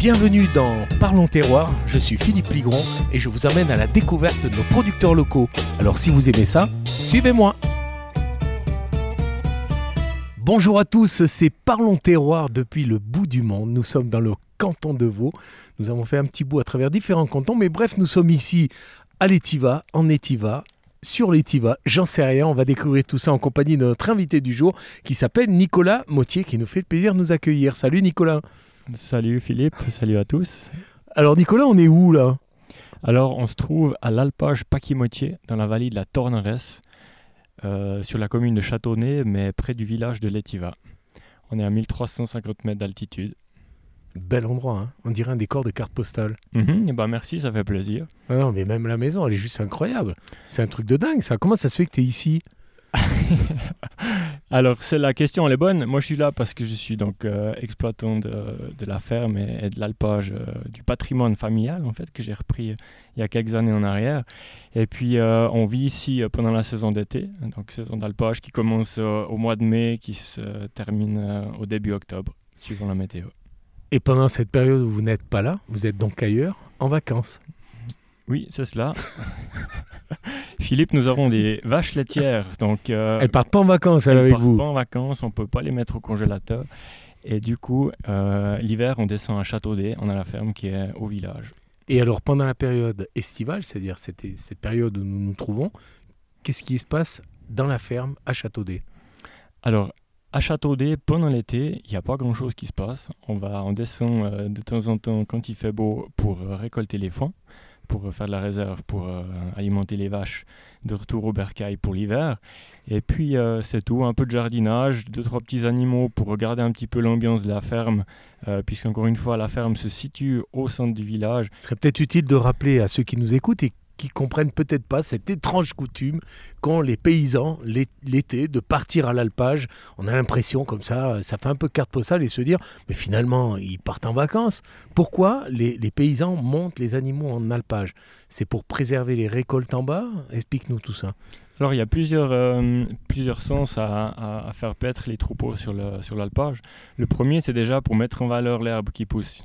Bienvenue dans Parlons Terroir, je suis Philippe Ligron et je vous emmène à la découverte de nos producteurs locaux. Alors si vous aimez ça, suivez-moi. Bonjour à tous, c'est Parlons Terroir depuis le bout du monde. Nous sommes dans le canton de Vaud. Nous avons fait un petit bout à travers différents cantons, mais bref, nous sommes ici à l'Étiva, en Étiva, sur l'Étiva, j'en sais rien. On va découvrir tout ça en compagnie de notre invité du jour qui s'appelle Nicolas Mautier qui nous fait le plaisir de nous accueillir. Salut Nicolas. Salut Philippe, salut à tous. Alors Nicolas, on est où là? Alors on se trouve à l'alpage Paquimotier, dans la vallée de la Torneresse, euh, sur la commune de Châteauneuf, mais près du village de Létiva. On est à 1350 mètres d'altitude. Bel endroit, hein on dirait un décor de carte postale. Mhm, et ben merci, ça fait plaisir. Ah non, mais même la maison, elle est juste incroyable. C'est un truc de dingue ça. Comment ça se fait que tu es ici? Alors, c'est la question, elle est bonne. Moi, je suis là parce que je suis donc euh, exploitant de, la ferme et, de l'alpage euh, du patrimoine familial, en fait, que j'ai repris euh, il y a quelques années en arrière. Et puis, on vit ici pendant la saison d'été, donc saison d'alpage qui commence au mois de mai, qui se termine au début octobre, suivant la météo. Et pendant cette période où vous n'êtes pas là, vous êtes donc ailleurs, en vacances oui, c'est cela. Philippe, nous avons des vaches laitières. Donc, euh, elles partent pas en vacances elles avec vous Elles partent pas en vacances, on peut pas les mettre au congélateur. Et du coup, euh, l'hiver, on descend à Châteaudet, on a la ferme qui est au village. Et alors, pendant la période estivale, c'est-à-dire cette, cette période où nous nous trouvons, qu'est-ce qui se passe dans la ferme à Châteaudet? Alors, à Châteaudet, pendant l'été, il n'y a pas grand-chose qui se passe. On, va, on descend euh, de temps en temps quand il fait beau pour récolter les foins pour faire de la réserve, pour euh, alimenter les vaches, de retour au bercail pour l'hiver. Et puis euh, c'est tout, un peu de jardinage, deux, trois petits animaux pour regarder un petit peu l'ambiance de la ferme, euh, puisqu'encore une fois, la ferme se situe au centre du village. Ce serait peut-être utile de rappeler à ceux qui nous écoutent qui comprennent peut-être pas cette étrange coutume quand les paysans, l'été, de partir à l'alpage. On a l'impression comme ça, ça fait un peu carte postale et se dire, mais finalement, ils partent en vacances. Pourquoi les, paysans montent les animaux en alpage? C'est pour préserver les récoltes en bas? Explique-nous tout ça. Alors il y a plusieurs, euh, sens à, faire paître les troupeaux sur l'alpage. Le premier, c'est déjà pour mettre en valeur l'herbe qui pousse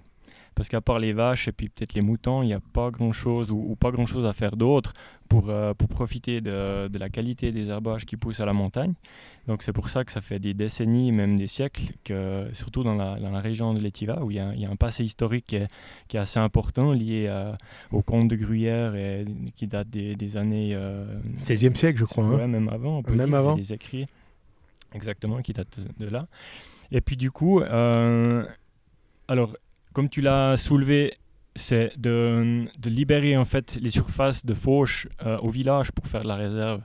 parce qu'à part les vaches et puis peut-être les moutons, il n'y a pas grand-chose ou, pas grand-chose à faire d'autre pour, euh, pour profiter de, de, la qualité des herbages qui poussent à la montagne. Donc c'est pour ça que ça fait des décennies, même des siècles, que, surtout dans la, dans la région de l'Étiva, où il y, a, il y, a, un passé historique qui est, qui est assez important lié à, au comte de Gruyère et qui date des, des années... 16e euh, siècle, je crois. Hein. même avant, on peut même avant. des écrits exactement qui datent de là. Et puis du coup, euh, alors comme tu l'as soulevé, c'est de, de, libérer en fait les surfaces de fauche euh, au village pour faire de la réserve,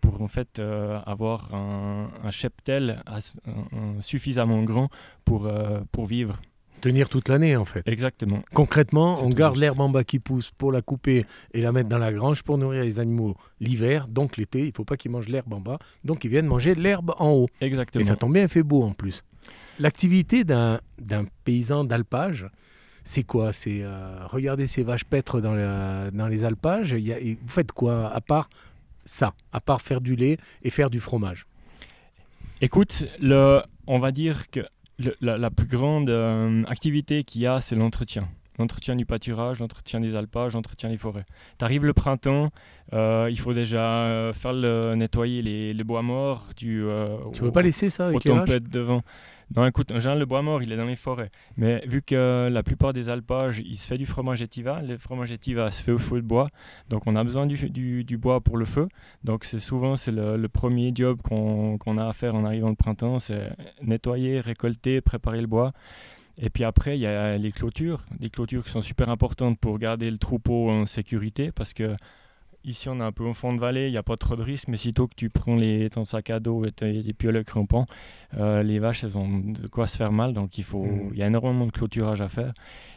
pour en fait euh, avoir un, un cheptel suffisamment grand pour, euh, pour vivre. Tenir toute l'année en fait. Exactement. Concrètement, on garde l'herbe en bas qui pousse pour la couper et la mettre dans la grange pour nourrir les animaux l'hiver, donc l'été, il ne faut pas qu'ils mangent l'herbe en bas, donc ils viennent manger l'herbe en haut. Exactement. Et ça tombe bien, il fait beau en plus. L'activité d'un paysan d'alpage, c'est quoi? C'est euh, regarder ces vaches paître dans, dans les alpages? vous faites quoi à part ça, à part faire du lait et faire du fromage? Écoute, le, on va dire que la, plus grande euh, activité qu'il y a, c'est l'entretien. L'entretien du pâturage, l'entretien des alpages, l'entretien des forêts. Tu arrives le printemps, euh, il faut déjà faire le, nettoyer les, bois morts. Du, tu ne peux pas laisser ça avec devant. Non, écoute, général, le bois mort, il est dans les forêts. Mais vu que la plupart des alpages, il se fait du fromage étiva, le fromage étiva se fait au feu de bois. Donc, on a besoin du, du, bois pour le feu. Donc, c'est souvent c'est le, premier job qu'on a à faire en arrivant le printemps c'est nettoyer, récolter, préparer le bois. Et puis après, il y a les clôtures, des clôtures qui sont super importantes pour garder le troupeau en sécurité parce que Ici, on est un peu au fond de vallée, il n'y a pas trop de risques, mais sitôt que tu prends les, ton sac à dos et tes, pioles crampons, euh, les vaches, elles ont de quoi se faire mal, donc il, faut, mm. il y a énormément de clôturage à faire.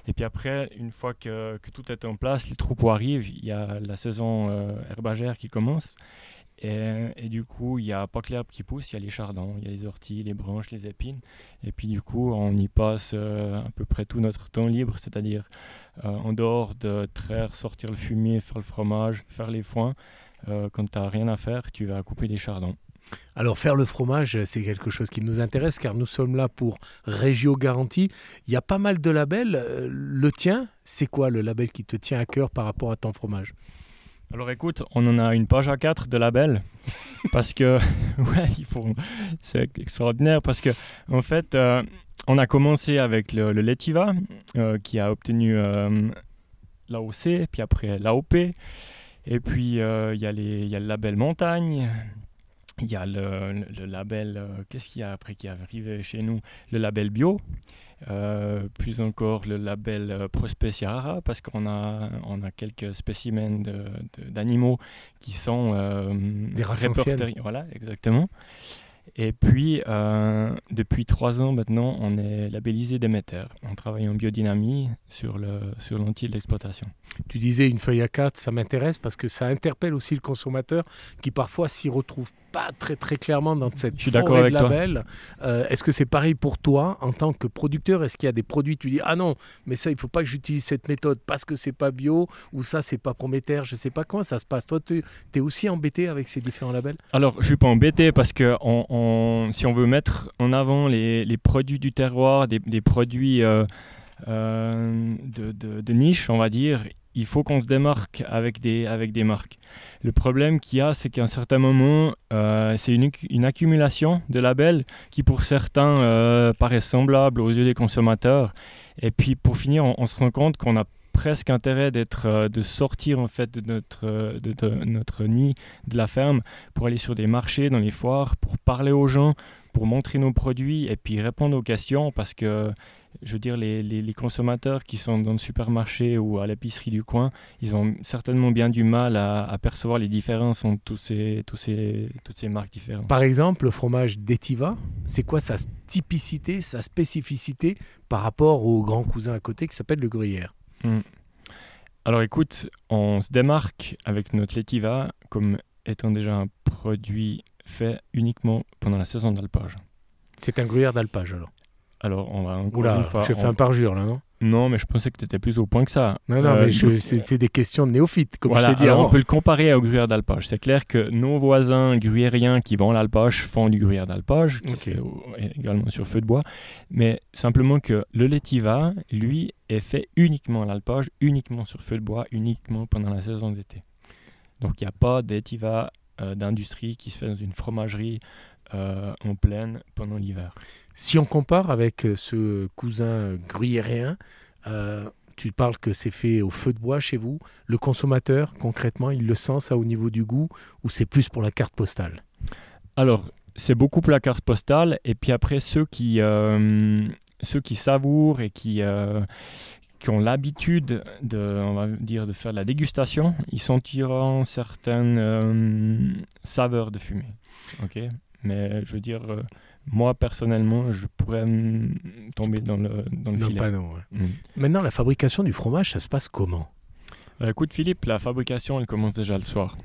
Et puis après, une fois que, que tout est en place, les troupeaux arrivent, il y a la saison euh, herbagère qui commence. Et, du coup, il n'y a pas que l'herbe qui pousse, il y a les chardons, il y a les orties, les branches, les épines. Et puis du coup, on y passe euh, à peu près tout notre temps libre, c'est-à-dire euh, en dehors de traire, sortir le fumier, faire le fromage, faire les foins. Euh, quand tu n'as rien à faire, tu vas couper les chardons. Alors faire le fromage, c'est quelque chose qui nous intéresse car nous sommes là pour Régio Garantie. Il y a pas mal de labels. Le tien, c'est quoi le label qui te tient à cœur par rapport à ton fromage? Alors écoute, on en a une page à 4 de labels parce que ouais, il faut c'est extraordinaire parce que en fait euh, on a commencé avec le, le Letiva euh, qui a obtenu l'AOC puis après l'AOP et puis il y, a le label montagne il y a le, label, euh, qu'est-ce qu'il y a après qui est arrivé chez nous? Le label bio, euh, plus encore le label euh, Prospeciara, parce qu'on a, on a quelques spécimens d'animaux qui sont des répertoriés. Voilà, exactement. Et puis, euh, depuis trois ans maintenant, on est labellisé Demeter. On travaille en biodynamie sur, l'outil de l'exploitation. Tu disais une feuille à 4, ça m'intéresse parce que ça interpelle aussi le consommateur qui parfois s'y retrouve pas très très clairement dans cette Je suis avec de label. Euh, est-ce que c'est pareil pour toi en tant que producteur? Est-ce qu'il y a des produits, tu dis ah non, mais ça il faut pas que j'utilise cette méthode parce que c'est pas bio ou ça c'est pas Prométhère, je sais pas comment ça se passe. Toi tu es aussi embêté avec ces différents labels? Alors je suis pas embêté parce que on si on veut mettre en avant les, produits du terroir, des, produits euh, euh, de, niche, on va dire, il faut qu'on se démarque avec des, avec des marques. Le problème qu'il y a, c'est qu'à un certain moment, euh, c'est une, accumulation de labels qui, pour certains, paraissent semblables aux yeux des consommateurs. Et puis, pour finir, on se rend compte qu'on a presque intérêt d'être, euh, de sortir en fait de notre, euh, de, notre nid de la ferme pour aller sur des marchés, dans les foires, pour parler aux gens, pour montrer nos produits et puis répondre aux questions parce que je veux dire, les, les, consommateurs qui sont dans le supermarché ou à l'épicerie du coin, ils ont certainement bien du mal à, percevoir les différences entre ces, ces, toutes ces marques différentes. Par exemple, le fromage d'Etiva, c'est quoi sa typicité, sa spécificité par rapport au grand cousin à côté qui s'appelle le gruyère? Hmm. Alors écoute, on se démarque avec notre Letiva comme étant déjà un produit fait uniquement pendant la saison d'alpage. C'est un gruyère d'alpage alors Alors on va encore Oula, une fois, je fais un parjure là, non? Non, mais je pensais que tu étais plus au point que ça. Non, non, mais euh, c'est des questions de néophytes, comme je t'ai dit On peut le comparer au gruyère d'alpage. C'est clair que nos voisins gruyériens qui vendent l'alpage font du gruyère d'alpage, qui est également sur feu de bois. Mais simplement que le Letiva, lui, est fait uniquement à l'alpage, uniquement sur feu de bois, uniquement pendant la saison d'été. Donc il n'y a pas d'étiva euh, d'industrie qui se fait dans une fromagerie euh, en pleine pendant l'hiver. Si on compare avec euh, ce cousin gruyérien, euh, tu parles que c'est fait au feu de bois chez vous. Le consommateur, concrètement, il le sent ça au niveau du goût ou c'est plus pour la carte postale? Alors, c'est beaucoup pour la carte postale. Et puis après, ceux qui, ceux qui savourent et qui, qui ont l'habitude de, on va dire, de faire la dégustation, ils sentiront certaines saveurs de fumée. ok? Mais je veux dire, euh, moi personnellement, je pourrais tomber dans le, dans le filet. Mm. Maintenant, la fabrication du fromage, ça se passe comment? Euh, Écoute Philippe, la fabrication, elle commence déjà le soir.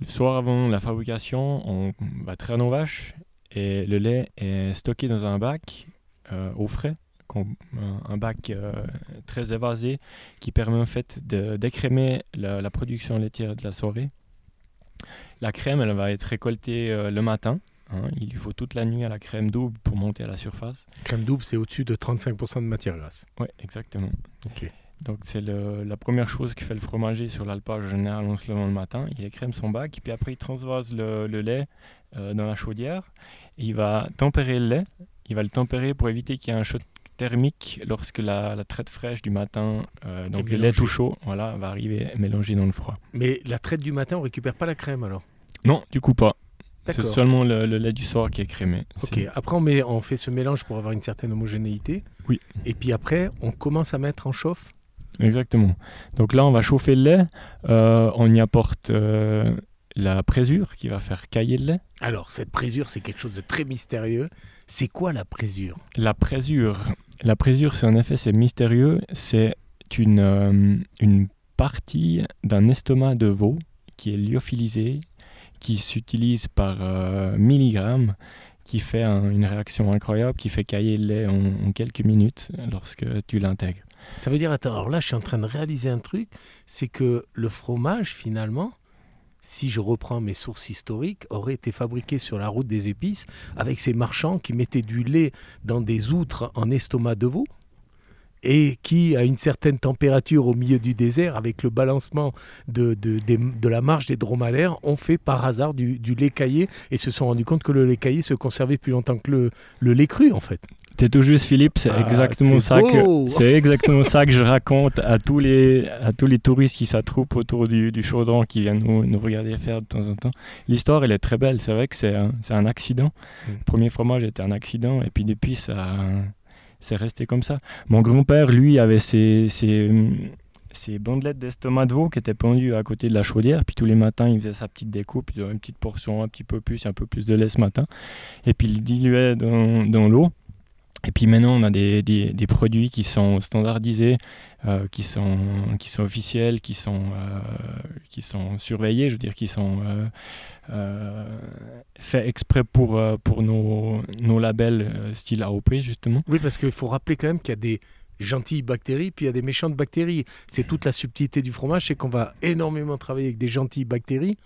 Le soir avant la fabrication, on va traire nos vaches et le lait est stocké dans un bac euh, au frais, un bac très évasé qui permet en fait d'écrémer la, la, production laitière de la soirée. La crème, elle va être récoltée le matin Hein, il lui faut toute la nuit à la crème double pour monter à la surface. Crème double, c'est au-dessus de 35% de matière grasse. Oui, exactement. Donc c'est la première chose que fait le fromager sur l'alpage général en se levant le matin. Il écrème son bac, et puis après il transvase le, lait euh, dans la chaudière. il va tempérer le lait. Il va le tempérer pour éviter qu'il y ait un choc thermique lorsque la, traite fraîche du matin, euh, donc le lait tout chaud, voilà, va arriver mélanger dans le froid. Mais la traite du matin, on récupère pas la crème alors? Non, du coup pas. C'est seulement le, lait du soir qui est crémé. Ok, après on, met, on fait ce mélange pour avoir une certaine homogénéité. Oui. Et puis après, on commence à mettre en chauffe Exactement. Donc là, on va chauffer le lait. Euh, on y apporte euh, la présure qui va faire cailler le lait. Alors, cette présure, c'est quelque chose de très mystérieux. C'est quoi la présure? La présure, la présure, c'est en effet, c'est mystérieux. C'est une, euh, une partie d'un estomac de veau qui est lyophilisé qui s'utilise par euh, milligramme, qui fait une réaction incroyable, qui fait cailler le lait en, quelques minutes lorsque tu l'intègres. Ça veut dire, attends, alors là, je suis en train de réaliser un truc, c'est que le fromage, finalement, si je reprends mes sources historiques, aurait été fabriqué sur la route des épices avec ces marchands qui mettaient du lait dans des outres en estomac de veau et qui, à une certaine température au milieu du désert, avec le balancement de, de, la marche des dromadaires, ont fait par hasard du, lait caillé et se sont rendus compte que le lait caillé se conservait plus longtemps que le, le lait cru, en fait. C'est tout juste, Philippe. C'est ah, exactement ça que c'est exactement ça que je raconte à tous les à tous les touristes qui s'attroupent autour du, du, chaudron qui viennent nous, nous, regarder faire de temps en temps. L'histoire, elle est très belle. C'est vrai que c'est un, un, accident. Mm. Le premier fromage était un accident, et puis depuis ça, c'est resté comme ça. Mon grand-père, lui, avait ses, bandelettes d'estomac de veau qui étaient pendues à côté de la chaudière. Puis tous les matins, il faisait sa petite découpe, une petite portion, un petit peu plus, un peu plus de lait ce matin. Et puis il diluait dans, dans l'eau. Et puis maintenant, on a des, des, produits qui sont standardisés, euh, qui, sont, qui sont officiels, qui sont, euh, qui sont surveillés, je veux dire, qui sont euh, faits exprès pour, pour nos, nos labels style AOP, justement. Oui, parce qu'il faut rappeler quand même qu'il y a des gentilles bactéries, puis il y a des méchantes bactéries. C'est toute la subtilité du fromage, c'est qu'on va énormément travailler avec des gentilles bactéries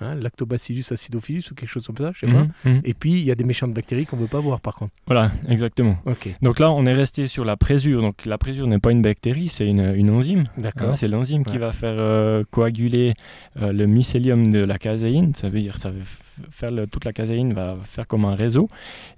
Hein, lactobacillus acidophilus ou quelque chose comme ça, je sais pas. Mhm, mhm. Et puis il y a des méchantes bactéries qu'on ne veut pas voir par contre. Voilà, exactement. Donc là, on est resté sur la présure. Donc la présure n'est pas une bactérie, c'est une, une, enzyme. D'accord. Hein, c'est l'enzyme qui va faire euh, coaguler euh, le mycélium de la caséine. Ça veut dire ça veut faire toute la caséine va faire comme un réseau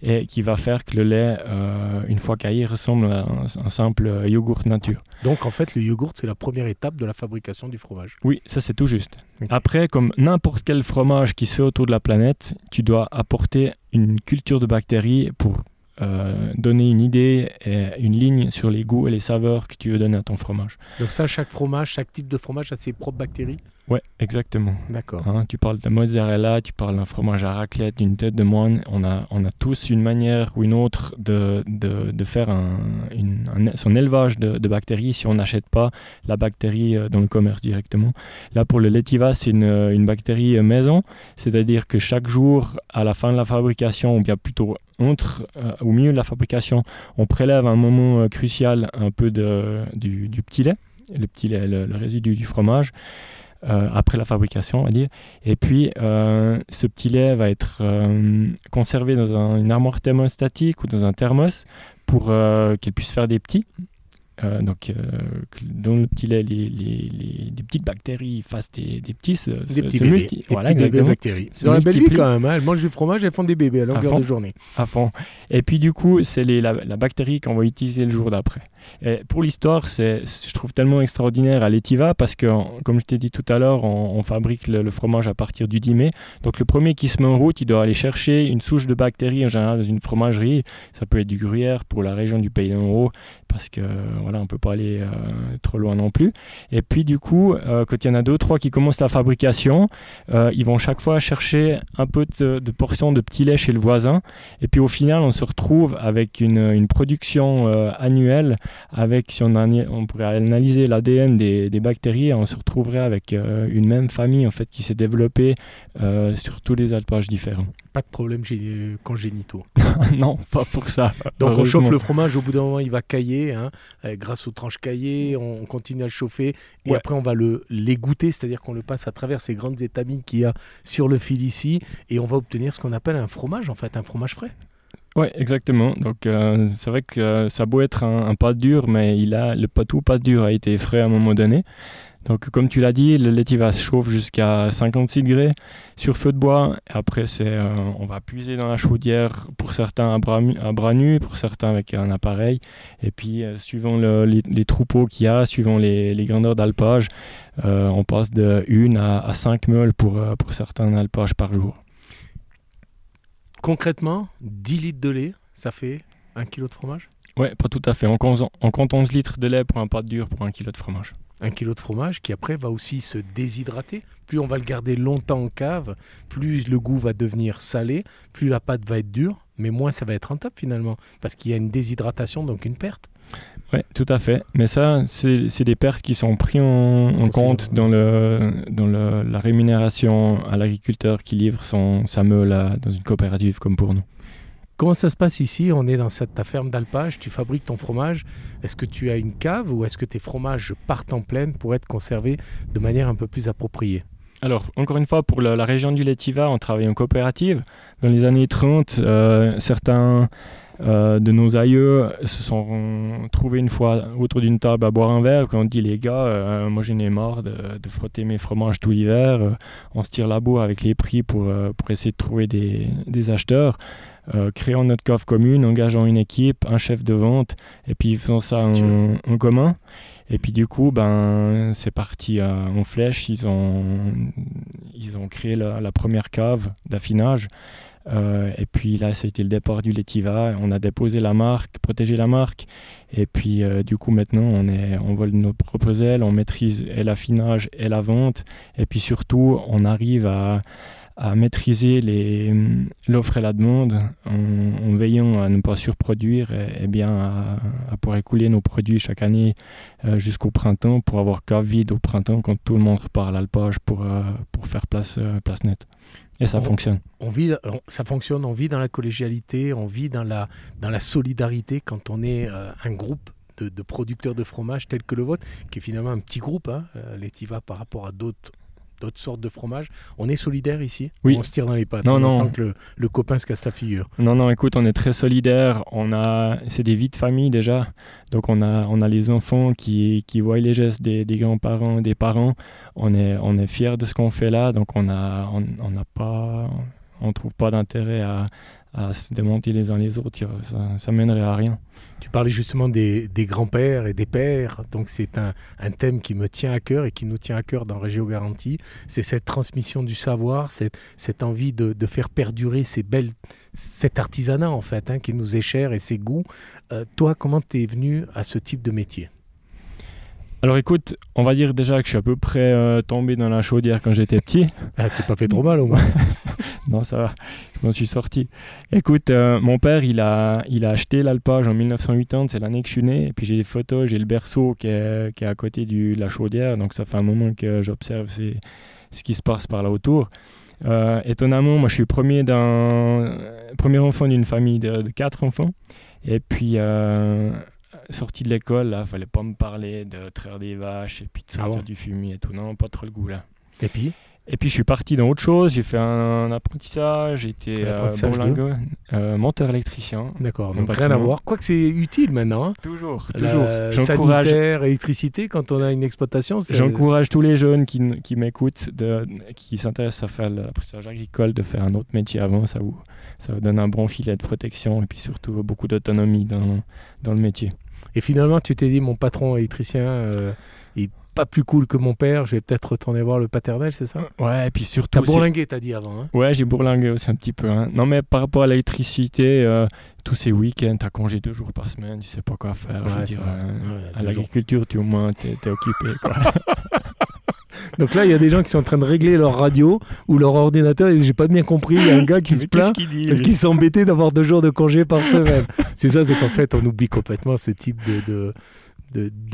et qui va faire que le lait, euh, une fois caillé, ressemble à un, simple yogourt nature. Donc en fait, le yogourt, c'est la première étape de la fabrication du fromage. Oui, ça c'est tout juste. Après, comme n'importe quel fromage qui se fait autour de la planète, tu dois apporter une culture de bactéries pour euh, donner une idée et une ligne sur les goûts et les saveurs que tu veux donner à ton fromage. Donc ça, chaque fromage, chaque type de fromage a ses propres bactéries? Ouais, exactement. D'accord. Hein, tu parles de mozzarella, tu parles d'un fromage à raclette, d'une tête de moine. On a, on a tous une manière ou une autre de, de, de faire un, une, son élevage de, de bactéries si on n'achète pas la bactérie euh, dans le commerce directement. Là, pour le Letiva, c'est une, une bactérie maison, c'est-à-dire que chaque jour, à la fin de la fabrication, ou bien plutôt entre, euh, au milieu de la fabrication, on prélève un moment euh, crucial un peu de, du, du, petit lait, le petit lait, le résidu du fromage. Euh, après la fabrication, on va dire. Et puis, euh, ce petit lait va être euh, conservé dans une armoire thermostatique ou dans un thermos pour qu'il puisse faire des petits. Donc, dans le petit lait, les, les, les, petites bactéries fassent des, des petits, des petits bébés, voilà, des bébés bactéries. Dans la belle vie quand même, hein. elles mangent du fromage, elles font des bébés à longueur de journée. À fond. Et puis du coup, c'est la, la, bactérie qu'on va utiliser le jour d'après. Et pour l'histoire, c'est, je trouve tellement extraordinaire à l'Etiva parce que, comme je t'ai dit tout à l'heure, on, fabrique le, fromage à partir du 10 mai. Donc le premier qui se met en route, il doit aller chercher une souche de bactéries en général dans une fromagerie. Ça peut être du gruyère pour la région du Pays d'en Haut parce que voilà, on peut pas aller euh, trop loin non plus. Et puis du coup, euh, quand il y en a deux, trois qui commencent la fabrication, euh, ils vont chaque fois chercher un peu de, de portions de petit lait chez le voisin. Et puis au final, on se retrouve avec une production annuelle, avec si on, on pourrait analyser l'ADN des, des, bactéries, on se retrouverait avec une même famille en fait qui s'est développée sur tous les alpages différents pas de problème congénitaux. non, pas pour ça. Donc on chauffe le fromage, au bout d'un moment il va cailler, hein, euh, grâce aux tranches caillées, on continue à le chauffer, et après on va le l'égoutter, c'est-à-dire qu'on le passe à travers ces grandes étamines qu'il y a sur le fil ici, et on va obtenir ce qu'on appelle un fromage, en fait, un fromage frais. Oui, exactement. Donc euh, c'est vrai que euh, ça peut être un, un, pâte dur, mais il a le tout pâte dur a été frais à un moment donné. Donc, comme tu l'as dit, le laitier se chauffe jusqu'à 56 degrés sur feu de bois. Après, c'est, euh, on va puiser dans la chaudière, pour certains à bras, à bras nus, pour certains avec un appareil. Et puis, euh, suivant les, troupeaux qu'il y a, suivant les, grandeurs d'alpage, euh, on passe de 1 à, 5 meules pour, pour certains alpages par jour. Concrètement, 10 litres de lait, ça fait 1 kg de fromage? Oui, pas tout à fait. On compte, on compte 11 litres de lait pour un pâte dur pour 1 kg de fromage un kilo de fromage qui après va aussi se déshydrater. Plus on va le garder longtemps en cave, plus le goût va devenir salé, plus la pâte va être dure, mais moins ça va être rentable finalement, parce qu'il y a une déshydratation, donc une perte. Oui, tout à fait. Mais ça, c'est des pertes qui sont prises en, compte dans, le, dans le, la rémunération à l'agriculteur qui livre son, sa meule dans une coopérative comme pour nous. Comment ça se passe ici? On est dans cette, ta ferme d'alpage, tu fabriques ton fromage. Est-ce que tu as une cave ou est-ce que tes fromages partent en pleine pour être conservés de manière un peu plus appropriée? Alors, encore une fois, pour la, région du Letiva, on travaille en coopérative. Dans les années 30, euh, certains euh, de nos aïeux se sont trouvés une fois autour d'une table à boire un verre. Quand on dit les gars, euh, moi j'en ai marre de, frotter mes fromages tout l'hiver. on se tire la bourre avec les prix pour, pour essayer de trouver des, des acheteurs. créons notre coffre commune, engageant une équipe, un chef de vente, et puis faisons ça en, en commun. Et puis du coup, ben, c'est parti en flèche. Ils ont, ils ont créé la, première cave d'affinage. Euh, et puis là, ça a été le départ du Letiva. On a déposé la marque, protégé la marque. Et puis euh, du coup, maintenant, on, est, on vole nos propres ailes, on maîtrise et l'affinage et la vente. Et puis surtout, on arrive à, à maîtriser l'offre et la demande en, veillant à ne pas surproduire et, bien à, pouvoir écouler nos produits chaque année euh, jusqu'au printemps pour avoir cas vide au printemps quand tout le monde repart à l'alpage pour, euh, pour faire place, euh, place nette. Et ça fonctionne. On vit, ça fonctionne, on vit dans la collégialité, on vit dans la, dans la solidarité quand on est un groupe de, producteurs de fromage tel que le vôtre, qui est finalement un petit groupe, hein, Letiva par rapport à d'autres d'autres sortes de fromages. On est solidaire ici Oui. On se tire dans les pattes non, non. tant que le, copain se casse la figure? Non, non, écoute, on est très solidaire. On a, c'est des vies de famille déjà. Donc on a, on a les enfants qui, qui voient les gestes des, des grands-parents, des parents. On est, on est fiers de ce qu'on fait là. Donc on a, on n'a pas, on trouve pas d'intérêt à, à se démonter les uns les autres, ça, ça mènerait à rien. Tu parlais justement des, des grands-pères et des pères, donc c'est un, un, thème qui me tient à cœur et qui nous tient à cœur dans Régio Garantie. C'est cette transmission du savoir, cette, cette envie de, de, faire perdurer ces belles, cet artisanat en fait, hein, qui nous est cher et ses goûts. Euh, toi, comment tu es venu à ce type de métier? Alors écoute, on va dire déjà que je suis à peu près euh, tombé dans la chaudière quand j'étais petit. Ah, t'es pas fait trop mal au moins. non, ça va, je m'en suis sorti. Écoute, euh, mon père, il a, il a acheté l'alpage en 1980, c'est l'année que je suis né. Et puis j'ai des photos, j'ai le berceau qui est, qui est à côté de la chaudière. Donc ça fait un moment que j'observe ce qui se passe par là autour. Euh, étonnamment, moi je suis premier, premier enfant d'une famille de, de, quatre enfants. Et puis sorti de l'école, là, fallait pas me parler de traire des vaches et puis de ah sortir du fumier et tout. Non, pas trop le goût là. Et puis? Et puis je suis parti dans autre chose, j'ai fait un, apprentissage, j'étais euh, euh, monteur électricien. D'accord, donc rien à voir. Quoique c'est utile maintenant. Hein. Toujours, toujours. Sanitaire, électricité, quand on a une exploitation. J'encourage tous les jeunes qui, qui m'écoutent, qui s'intéressent à faire l'apprentissage agricole, de faire un autre métier avant. Ça vous, ça vous donne un bon filet de protection et puis surtout beaucoup d'autonomie dans, dans le métier. Et finalement, tu t'es dit, mon patron électricien, euh, il pas plus cool que mon père, je vais peut-être retourner voir le paternel, c'est ça? Ouais, et puis surtout. T'as bourlingué, t'as dit avant. Hein? Ouais, j'ai bourlingué aussi un petit peu. Hein. Non, mais par rapport à l'électricité, euh, tous ces week-ends, t'as congé deux jours par semaine, tu sais pas quoi faire. je veux dire, euh, à l'agriculture, tu au moins, t'es es occupé. Quoi. Donc là, il y a des gens qui sont en train de régler leur radio ou leur ordinateur et j'ai pas bien compris. Il y a un gars qui se plaint parce qu'il s'est embêté d'avoir deux jours de congé par semaine. c'est ça, c'est qu'en fait, on oublie complètement ce type de de,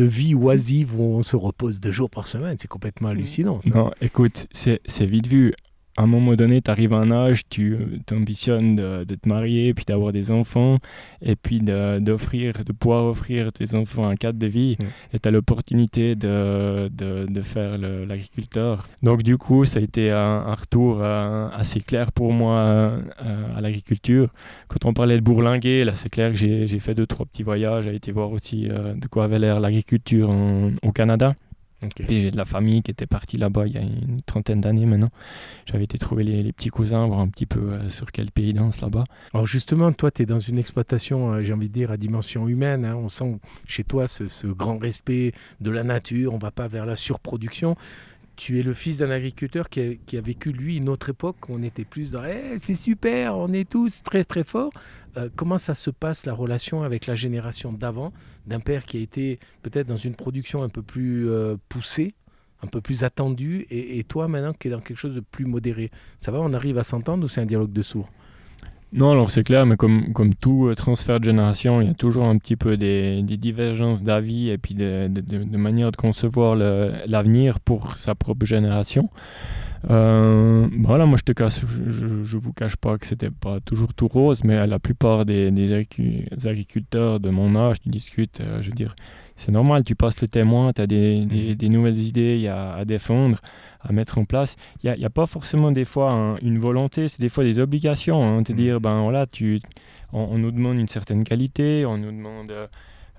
vie oisive où on se repose deux jours par semaine. C'est complètement hallucinant. Non, écoute, c'est vite vu à un moment donné, tu arrives à un âge, tu ambitionnes de, de, te marier, puis d'avoir des enfants, et puis d'offrir, de, pouvoir offrir tes enfants un cadre de vie, et tu as l'opportunité de, de, de, faire l'agriculteur. Donc du coup, ça a été un, retour euh, assez clair pour moi euh, à l'agriculture. Quand on parlait de bourlinguer, là c'est clair que j'ai fait deux, trois petits voyages, j'ai été voir aussi euh, de quoi avait l'air l'agriculture au Canada. Puis j'ai de la famille qui était partie là-bas il y a une trentaine d'années maintenant. J'avais été trouver les, petits cousins, voir un petit peu euh, sur quel pays danse là-bas. Alors justement, toi, tu es dans une exploitation, euh, j'ai envie de dire, à dimension humaine. Hein. On sent chez toi ce, ce, grand respect de la nature, on va pas vers la surproduction tu es le fils d'un agriculteur qui a, vécu, lui, une autre époque. On était plus dans eh, c'est super, on est tous très très forts. Euh, comment ça se passe la relation avec la génération d'avant, d'un père qui a été peut-être dans une production un peu plus euh, poussée, un peu plus attendue, et, et, toi maintenant qui es dans quelque chose de plus modéré? Ça va, on arrive à s'entendre ou c'est un dialogue de sourds? Non, alors c'est clair, mais comme, comme tout euh, transfert de génération, il y a toujours un petit peu des, des divergences d'avis et puis de, de, de, manière de concevoir l'avenir pour sa propre génération. Euh, voilà, moi je te casse, je, je, vous cache pas que c'était pas toujours tout rose, mais la plupart des, des agriculteurs de mon âge, tu discutes, je veux dire, c'est normal, tu passes le témoin, tu as des, des, des, nouvelles idées à, à défendre à mettre en place. Il n'y a, a, pas forcément des fois une volonté, c'est des fois des obligations. Hein, te mmh. dire, ben voilà, tu, on, nous demande une certaine qualité, on nous demande. Euh,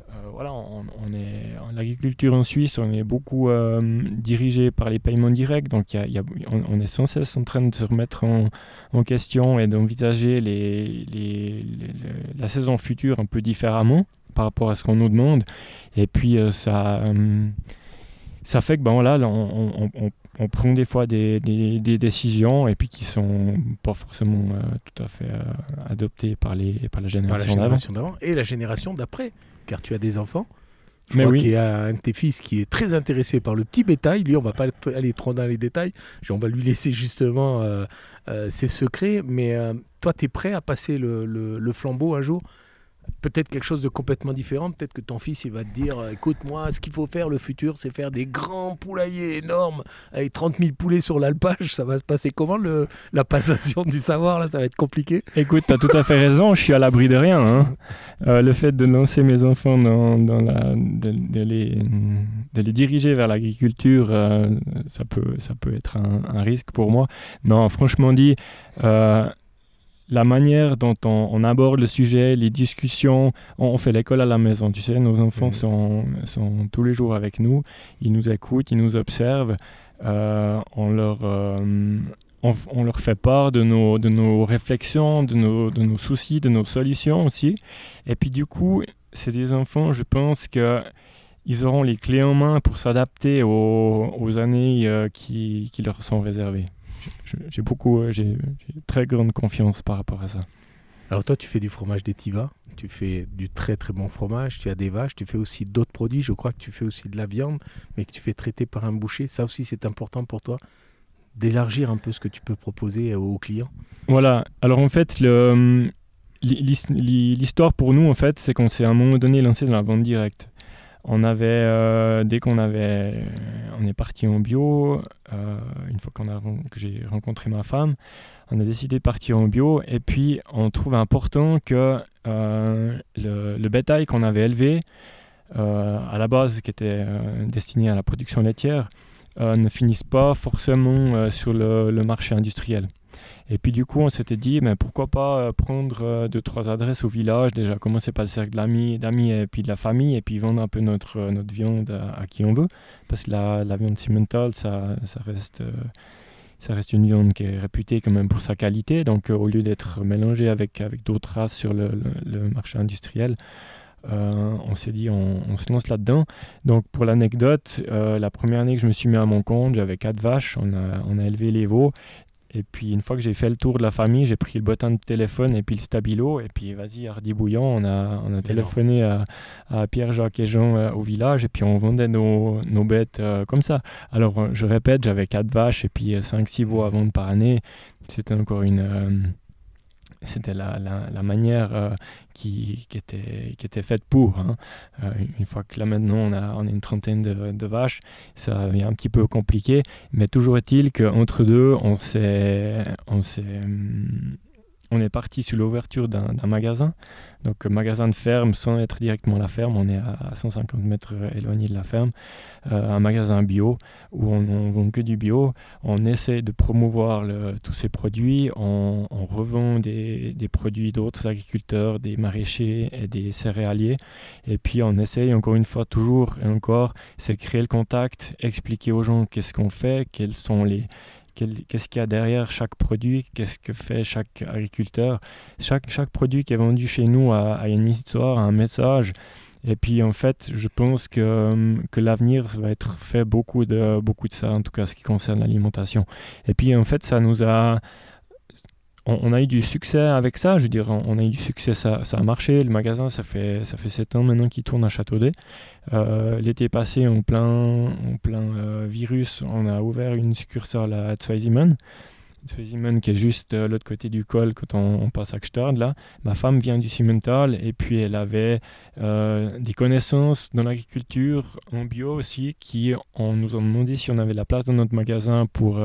euh, voilà, on, est en l'agriculture en Suisse, on est beaucoup euh, dirigé par les paiements directs, donc y y a, on, est sans cesse en train de se remettre en, en question et d'envisager les, les, la saison future un peu différemment par rapport à ce qu'on nous demande. Et puis ça, ça fait que ben, là, on, on prend des fois des, des, décisions et puis qui sont pas forcément euh, tout à fait euh, adoptées par, les, par la génération, d'avant. Et la génération d'après, car tu as des enfants. Je Mais crois qu'il y a un de tes fils qui est très intéressé par le petit bétail. Lui, on va pas aller trop dans les détails. On va lui laisser justement euh, ses secrets. Mais toi, tu es prêt à passer le, le flambeau un jour? Peut-être quelque chose de complètement différent. Peut-être que ton fils, il va te dire euh, écoute, moi, ce qu'il faut faire, le futur, c'est faire des grands poulaillers énormes avec 30 000 poulets sur l'alpage. Ça va se passer comment le, la passation du savoir Là, ça va être compliqué. Écoute, tu as tout à fait raison. Je suis à l'abri de rien. Hein. Euh, le fait de lancer mes enfants dans, dans la, de, les, de, les, diriger vers l'agriculture, euh, ça, peut, ça peut être un, risque pour moi. Non, franchement dit, la manière dont on, aborde le sujet, les discussions, on, fait l'école à la maison, tu sais, nos enfants sont, sont, tous les jours avec nous, ils nous écoutent, ils nous observent, euh, on, leur, euh, on, leur fait part de nos, de nos réflexions, de nos, de nos soucis, de nos solutions aussi. Et puis du coup, c'est des enfants, je pense que ils auront les clés en main pour s'adapter aux, aux, années euh, qui, qui leur sont réservées j'ai beaucoup, euh, j'ai très grande confiance par rapport à ça. Alors toi, tu fais du fromage d'Etiva, tu fais du très très bon fromage, tu as des vaches, tu fais aussi d'autres produits, je crois que tu fais aussi de la viande, mais que tu fais traiter par un boucher. Ça aussi, c'est important pour toi d'élargir un peu ce que tu peux proposer aux clients. Voilà, alors en fait, hum, l'histoire pour nous, en fait, c'est qu'on s'est à un moment donné lancé dans la vente directe. On avait, euh, dès qu'on avait, on est parti en bio, euh, une fois qu'on a, que j'ai rencontré ma femme, on a décidé de partir en bio et puis on trouve important que euh, le, bétail qu'on avait élevé, à la base qui était destiné à la production laitière, ne finisse pas forcément sur le, marché industriel. Et puis du coup, on s'était dit, mais pourquoi pas euh, prendre euh, deux, trois adresses au village, déjà commencer par le cercle d'amis, et puis de la famille, et puis vendre un peu notre, euh, notre viande à, qui on veut. Parce que la, la viande cimentale, ça, ça, reste, ça reste une viande qui est réputée quand même pour sa qualité. Donc au lieu d'être mélangée avec, avec d'autres races sur le, le, marché industriel, on s'est dit on, on, se lance là-dedans. Donc pour l'anecdote, la première année que je me suis mis à mon compte, j'avais quatre vaches, on a, on a élevé les veaux et puis une fois que j'ai fait le tour de la famille, j'ai pris le bottin de téléphone et puis le stabilo. Et puis vas-y, hardi bouillant, on a, on a téléphoné à, à, Pierre, Jacques et Jean euh, au village et puis on vendait nos, nos bêtes euh, comme ça. Alors euh, je répète, j'avais 4 vaches et puis 5-6 veaux à vendre par année. C'était encore une c'était la, la, manière euh, qui, qui, était, qui était faite pour. Hein. Euh, une fois que là maintenant on a, on a une trentaine de, vaches, ça devient un petit peu compliqué, mais toujours est-il qu'entre deux, on s'est, on s'est hum, on est parti sur l'ouverture d'un magasin. Donc, magasin de ferme sans être directement la ferme. On est à 150 mètres éloigné de la ferme. Euh, un magasin bio où on, ne vend que du bio. On essaie de promouvoir tous ces produits. On, revend des, produits d'autres agriculteurs, des maraîchers et des céréaliers. Et puis, on essaye encore une fois, toujours et encore, c'est créer le contact, expliquer aux gens qu'est-ce qu'on fait, quels sont les qu'est-ce qu'il y a derrière chaque produit, qu'est-ce que fait chaque agriculteur. Chaque, chaque produit qui est vendu chez nous a, une histoire, un message. Et puis en fait, je pense que, que l'avenir va être fait beaucoup de, beaucoup de ça, en tout cas ce qui concerne l'alimentation. Et puis en fait, ça nous a on, a eu du succès avec ça, je veux dire, on, a eu du succès, ça, ça, a marché. Le magasin, ça fait, ça fait 7 ans maintenant qu'il tourne à Châteaudet. Euh, L'été passé, en plein, en plein euh, virus, on a ouvert une succursale à Zweisimmen. Zweisimmen, qui est juste euh, l'autre côté du col quand on, passe à Gstard, là. Ma femme vient du Simmental et puis elle avait des connaissances dans l'agriculture en bio aussi qui on nous ont demandé si on avait la place dans notre magasin pour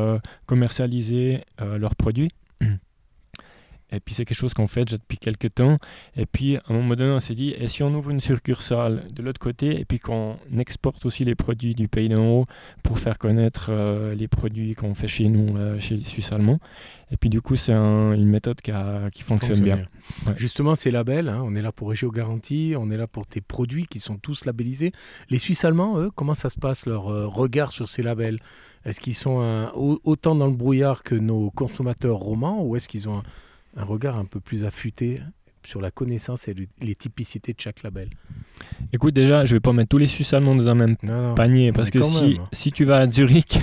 commercialiser leurs produits. Et puis c'est quelque chose qu'on fait déjà depuis quelques temps. Et puis à un moment donné, on s'est dit, et si on ouvre une succursale de l'autre côté, et puis qu'on exporte aussi les produits du pays d'en haut pour faire connaître euh, les produits qu'on fait chez nous, euh, chez les Suisses allemands. Et puis du coup, c'est une méthode qui, qui fonctionne, bien. Justement, ces labels, hein, on est là pour Régio Garantie, on est là pour tes produits qui sont tous labellisés. Les Suisses allemands, eux, comment ça se passe leur euh, regard sur ces labels? Est-ce qu'ils sont autant dans le brouillard que nos consommateurs romans ou est-ce qu'ils ont un un regard un peu plus affûté sur la connaissance et les typicités de chaque label. Écoute, déjà, je vais pas mettre tous les Suisses allemands dans un même panier parce que si, si tu vas à Zurich,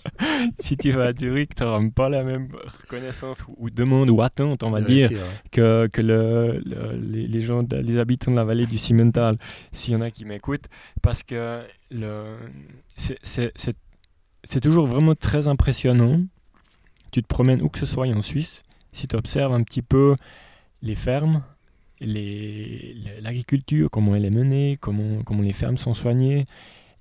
si tu vas à Zurich, tu n'auras pas la même reconnaissance ou demande ou attente, on va dire, que, que le, les, gens, les habitants de la vallée du Simmental, s'il y en a qui m'écoutent, parce que c'est toujours vraiment très impressionnant. Tu te promènes où que ce soit en Suisse, si tu observes un petit peu les fermes, l'agriculture, comment elle est menée, comment, comment les fermes sont soignées,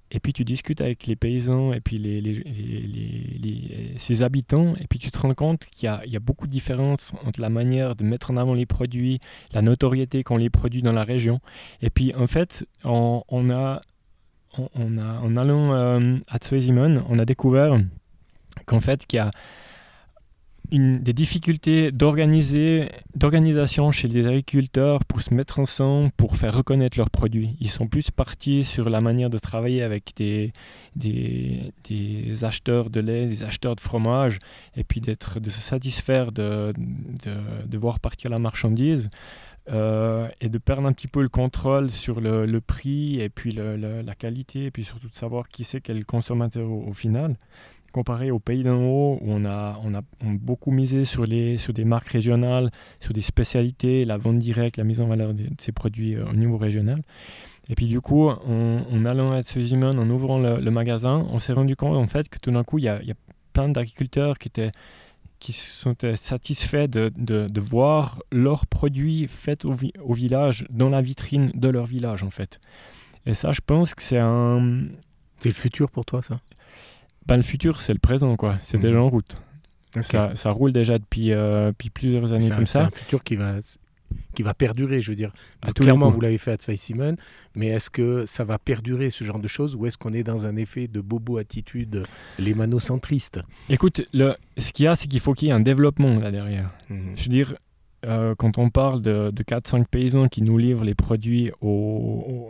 et puis tu discutes avec les paysans et puis les, les, ses habitants, et puis tu te rends compte qu'il y, y a, beaucoup de différences entre la manière de mettre en avant les produits, la notoriété qu'on les produit dans la région. Et puis en fait, on, on a, on, a, en allant euh, à Zweisimmen, on a découvert qu'en fait, qu'il y a des difficultés d'organisation chez les agriculteurs pour se mettre ensemble, pour faire reconnaître leurs produits. Ils sont plus partis sur la manière de travailler avec des, acheteurs de lait, des acheteurs de fromage, et puis d'être, de se satisfaire de, voir partir la marchandise. Euh, et de perdre un petit peu le contrôle sur le, prix et puis la qualité, et puis surtout de savoir qui c'est quel consommateur au final comparé aux pays d'en haut où on a, on a, beaucoup misé sur, les, sur des marques régionales, sur des spécialités, la vente directe, la mise en valeur de, ces produits euh, au niveau régional. Et puis du coup, en, allant à Suziman, en ouvrant le, magasin, on s'est rendu compte en fait que tout d'un coup, il y a, plein d'agriculteurs qui étaient qui sont satisfaits de, de, de voir leurs produits faits au, au, village, dans la vitrine de leur village en fait. Et ça, je pense que c'est un... C'est le futur pour toi, ça? Ben, le futur, c'est le présent, quoi. C'est déjà mhm. en route. Ça, ça, roule déjà depuis, euh, depuis plusieurs années comme ça. C'est un futur qui va, qui va perdurer, je veux dire. clairement, vous l'avez fait à Simon, mais est-ce que ça va perdurer ce genre de choses ou est-ce qu'on est dans un effet de bobo attitude, les manocentristes Écoute, le, ce qu'il y a, c'est qu'il faut qu'il y ait un développement là derrière. Mhm. Je veux dire, euh, quand on parle de, de 4-5 paysans qui nous livrent les produits au,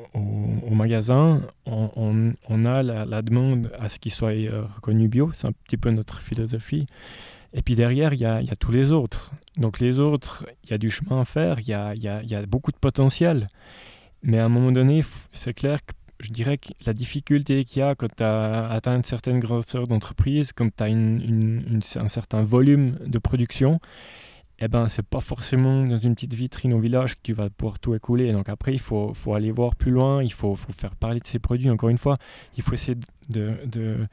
magasin, on, a la, demande à ce qu'ils soient euh, reconnus bio. C'est un petit peu notre philosophie. Et puis derrière, il y a, tous les autres. Donc les autres, il y a du chemin à faire, il y a, beaucoup de potentiel. Mais à un moment donné, c'est clair que je dirais que la difficulté qu'il y a quand tu as atteint une certaine grosseur d'entreprise, quand tu as un certain volume de production, eh ben, c'est pas forcément dans une petite vitrine au village que tu vas pouvoir tout écouler. Donc après, il faut, faut aller voir plus loin, il faut, faut, faire parler de ces produits. Encore une fois, il faut essayer de,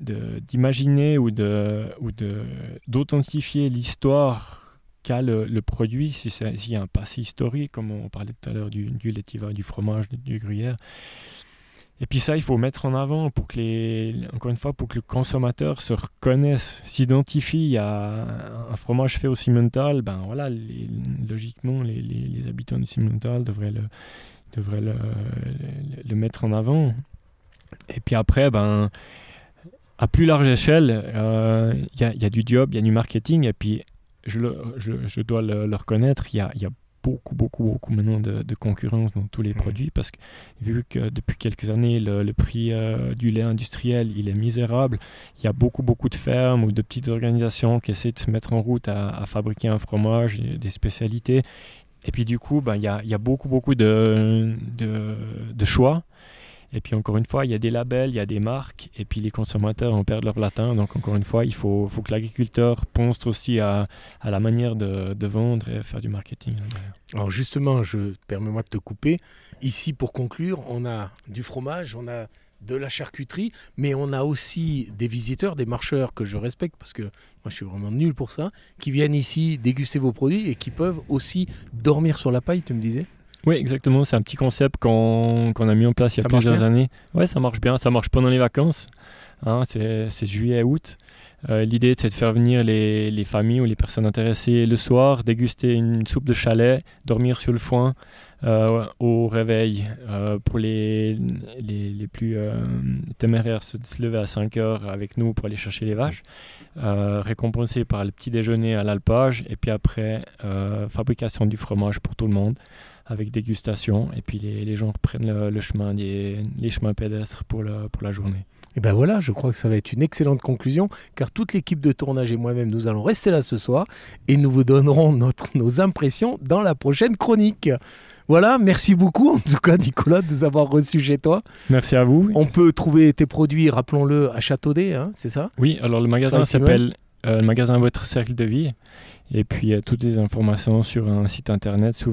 d'imaginer ou de ou de d'authentifier l'histoire qu'a le, produit si s'il y a un passé historique comme on parlait tout à l'heure du, du laitiver du fromage du gruyère et puis ça, il faut mettre en avant pour que les, encore une fois, pour que le consommateur se reconnaisse, s'identifie à un fromage fait au Simmental. Ben voilà, logiquement, les, les, habitants du Simmental devraient le, devraient le, le, mettre en avant. Et puis après, ben, à plus large échelle, euh, il y, a du job, il y a du marketing, et puis je, je, je dois le, reconnaître, il y a beaucoup, beaucoup, beaucoup maintenant de, concurrence dans tous les produits parce que vu que depuis quelques années, le, prix euh, du lait industriel, il est misérable, il y a beaucoup, beaucoup de fermes ou de petites organisations qui essaient de se mettre en route à, fabriquer un fromage, des spécialités. Et puis du coup, ben, il y, a, y, a, beaucoup, beaucoup de, de, choix. Et puis encore une fois, il y a des labels, il y a des marques, et puis les consommateurs en perdent leur latin. Donc encore une fois, il faut, faut que l'agriculteur pense aussi à, à, la manière de, vendre et faire du marketing. Alors justement, je permets-moi de te couper. Ici, pour conclure, on a du fromage, on a de la charcuterie, mais on a aussi des visiteurs, des marcheurs que je respecte parce que moi je suis vraiment nul pour ça, qui viennent ici déguster vos produits et qui peuvent aussi dormir sur la paille, tu me disais? Oui, exactement. C'est un petit concept qu'on a mis en place il y a plusieurs années. Oui, ça marche bien. Ça marche pendant les vacances. Hein, c'est juillet-août. Euh, l'idée, c'est de faire venir les, les, familles ou les personnes intéressées le soir, déguster une soupe de chalet, dormir sur le foin euh, au réveil. Euh, pour les, les, les plus téméraires, c'est de se lever à 5 heures avec nous pour aller chercher les vaches, récompensé par le petit déjeuner à l'alpage, et puis après, fabrication du fromage pour tout le monde avec dégustation, et puis les, les gens reprennent le, le chemin des, les chemins pédestres pour, le, pour la journée. Et ben voilà, je crois que ça va être une excellente conclusion, car toute l'équipe de tournage et moi-même, nous allons rester là ce soir et nous vous donnerons notre, nos impressions dans la prochaine chronique. Voilà, merci beaucoup en tout cas Nicolas de nous avoir reçus chez toi. Merci à vous. On peut trouver tes produits, rappelons-le, à Châteaudet, hein, c'est ça? Oui, alors le magasin s'appelle euh, le magasin Votre Cercle de Vie. Et puis toutes les informations sur un site internet sur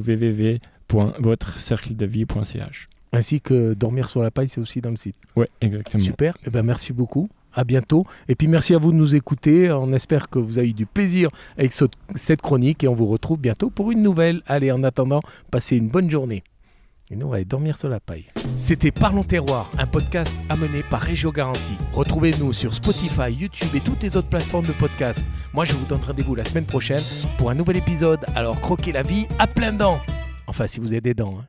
www.votrecercledevie.ch ainsi que dormir sur la paille, c'est aussi dans le site. Oui, exactement. Super. Eh ben, merci beaucoup. À bientôt. Et puis merci à vous de nous écouter. On espère que vous avez eu du plaisir avec cette chronique et on vous retrouve bientôt pour une nouvelle. Allez, en attendant, passez une bonne journée. Et nous, on va aller dormir sur la paille. C'était Parlons Terroir, un podcast amené par Régio Garantie. Retrouvez-nous sur Spotify, YouTube et toutes les autres plateformes de podcast. Moi, je vous donne rendez-vous la semaine prochaine pour un nouvel épisode. Alors, croquez la vie à plein dents. Enfin, si vous avez des dents.